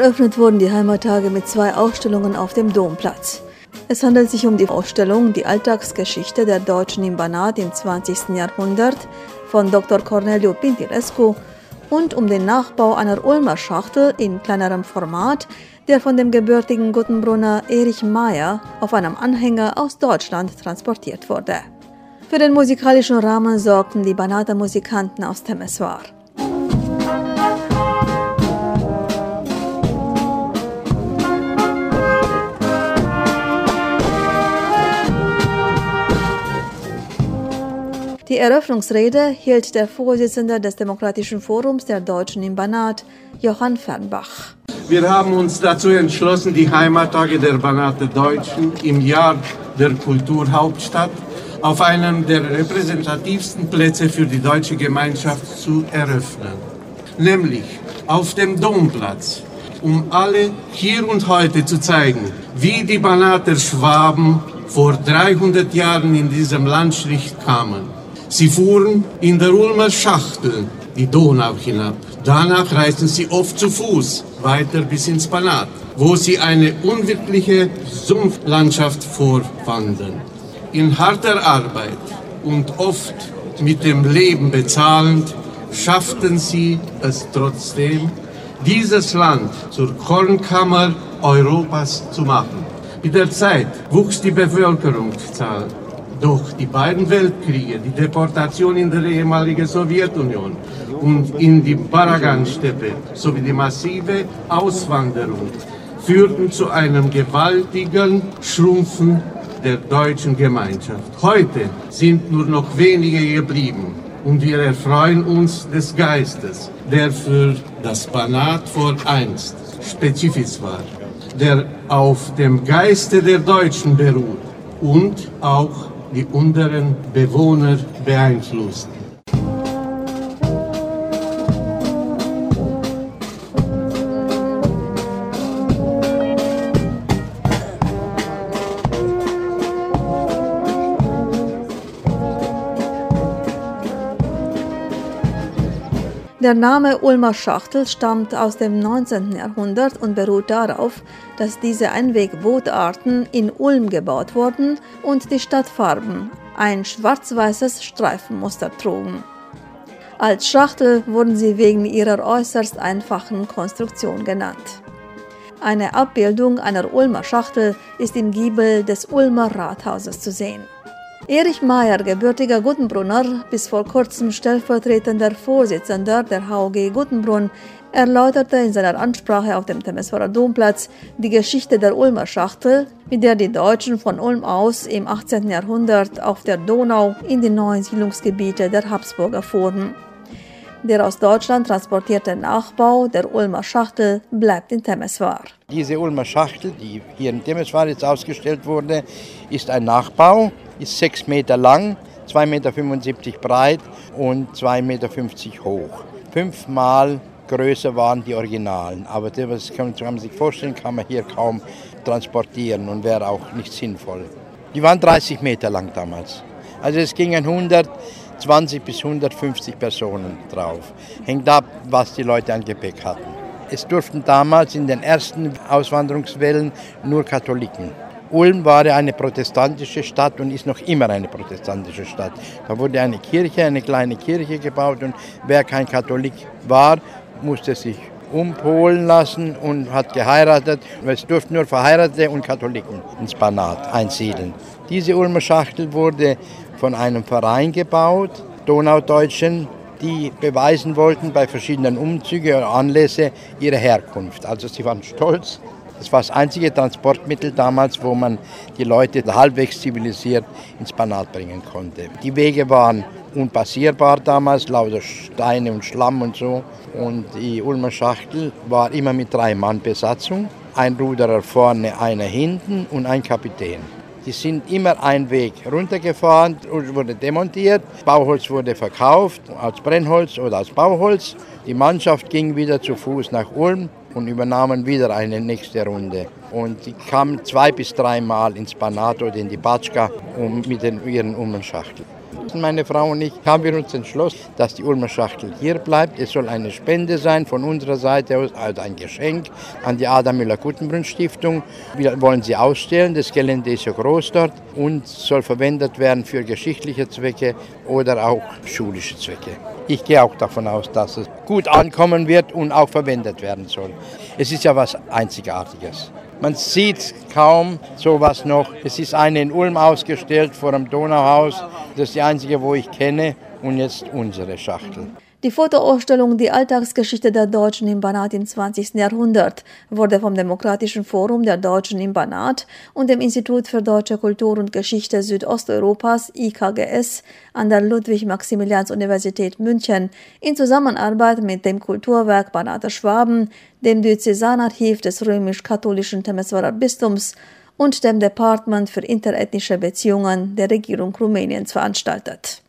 Eröffnet wurden die Heimattage mit zwei Ausstellungen auf dem Domplatz. Es handelt sich um die Ausstellung Die Alltagsgeschichte der Deutschen im Banat im 20. Jahrhundert von Dr. Cornelio Pintilescu und um den Nachbau einer Ulmer Schachtel in kleinerem Format, der von dem gebürtigen Guttenbrunner Erich Mayer auf einem Anhänger aus Deutschland transportiert wurde. Für den musikalischen Rahmen sorgten die Banater Musikanten aus Temeswar. Die Eröffnungsrede hielt der Vorsitzende des Demokratischen Forums der Deutschen im Banat, Johann Fernbach. Wir haben uns dazu entschlossen, die Heimattage der Banater Deutschen im Jahr der Kulturhauptstadt auf einem der repräsentativsten Plätze für die deutsche Gemeinschaft zu eröffnen, nämlich auf dem Domplatz, um alle hier und heute zu zeigen, wie die Banater Schwaben vor 300 Jahren in diesem Landstrich kamen Sie fuhren in der Ulmer Schachtel die Donau hinab. Danach reisten sie oft zu Fuß weiter bis ins Banat, wo sie eine unwirkliche Sumpflandschaft vorfanden. In harter Arbeit und oft mit dem Leben bezahlend, schafften sie es trotzdem, dieses Land zur Kornkammer Europas zu machen. Mit der Zeit wuchs die Bevölkerungszahl doch die beiden Weltkriege, die Deportation in der ehemaligen Sowjetunion und in die Baragan-Steppe sowie die massive Auswanderung führten zu einem gewaltigen Schrumpfen der deutschen Gemeinschaft. Heute sind nur noch wenige geblieben und wir erfreuen uns des Geistes, der für das Banat vor einst spezifisch war, der auf dem Geiste der Deutschen beruht und auch die unteren Bewohner beeinflusst. Der Name Ulmer Schachtel stammt aus dem 19. Jahrhundert und beruht darauf, dass diese Einwegbootarten in Ulm gebaut wurden und die Stadtfarben ein schwarz-weißes Streifenmuster trugen. Als Schachtel wurden sie wegen ihrer äußerst einfachen Konstruktion genannt. Eine Abbildung einer Ulmer Schachtel ist im Giebel des Ulmer Rathauses zu sehen. Erich Mayer, gebürtiger Guttenbrunner, bis vor kurzem stellvertretender Vorsitzender der HOG Guttenbrunn, erläuterte in seiner Ansprache auf dem Temeswarer Domplatz die Geschichte der Ulmer Schachtel, mit der die Deutschen von Ulm aus im 18. Jahrhundert auf der Donau in die neuen Siedlungsgebiete der Habsburger fuhren. Der aus Deutschland transportierte Nachbau der Ulmer Schachtel bleibt in Temeswar. Diese Ulmer Schachtel, die hier in Temeswar jetzt ausgestellt wurde, ist ein Nachbau ist 6 Meter lang, 2,75 Meter breit und 2,50 Meter hoch. Fünfmal größer waren die Originalen, aber das kann, man sich vorstellen, kann man hier kaum transportieren und wäre auch nicht sinnvoll. Die waren 30 Meter lang damals. Also es gingen 120 bis 150 Personen drauf. Hängt ab, was die Leute an Gepäck hatten. Es durften damals in den ersten Auswanderungswellen nur Katholiken Ulm war eine protestantische Stadt und ist noch immer eine protestantische Stadt. Da wurde eine Kirche, eine kleine Kirche gebaut und wer kein Katholik war, musste sich umpolen lassen und hat geheiratet. Es durften nur Verheiratete und Katholiken ins Banat einsiedeln. Diese Ulmer Schachtel wurde von einem Verein gebaut, Donaudeutschen, die beweisen wollten bei verschiedenen Umzügen oder Anlässe ihre Herkunft. Also sie waren stolz das war das einzige Transportmittel damals, wo man die Leute halbwegs zivilisiert ins Banat bringen konnte. Die Wege waren unpassierbar damals, lauter Steine und Schlamm und so. Und die Ulmer Schachtel war immer mit drei Mann Besatzung. Ein Ruderer vorne, einer hinten und ein Kapitän. Die sind immer einen Weg runtergefahren und wurde demontiert. Bauholz wurde verkauft, als Brennholz oder als Bauholz. Die Mannschaft ging wieder zu Fuß nach Ulm und übernahmen wieder eine nächste Runde. Und die kamen zwei bis dreimal ins Banat oder in die Batschka um, mit den, ihren Umschachteln. meine Frau und ich, haben wir uns entschlossen, dass die Ulmer Schachtel hier bleibt. Es soll eine Spende sein von unserer Seite aus, also ein Geschenk an die Adam Müller-Guttenbrunn Stiftung. Wir wollen sie ausstellen, das Gelände ist so groß dort und soll verwendet werden für geschichtliche Zwecke oder auch schulische Zwecke. Ich gehe auch davon aus, dass es gut ankommen wird und auch verwendet werden soll. Es ist ja was Einzigartiges. Man sieht kaum sowas noch. Es ist eine in Ulm ausgestellt vor dem Donauhaus. Das ist die einzige, wo ich kenne. Und jetzt unsere Schachtel. Die Fotoausstellung Die Alltagsgeschichte der Deutschen im Banat im 20. Jahrhundert wurde vom Demokratischen Forum der Deutschen im Banat und dem Institut für Deutsche Kultur und Geschichte Südosteuropas IKGS an der Ludwig-Maximilians-Universität München in Zusammenarbeit mit dem Kulturwerk Banater Schwaben, dem Diözesanarchiv des römisch-katholischen Temeswarer Bistums und dem Department für interethnische Beziehungen der Regierung Rumäniens veranstaltet.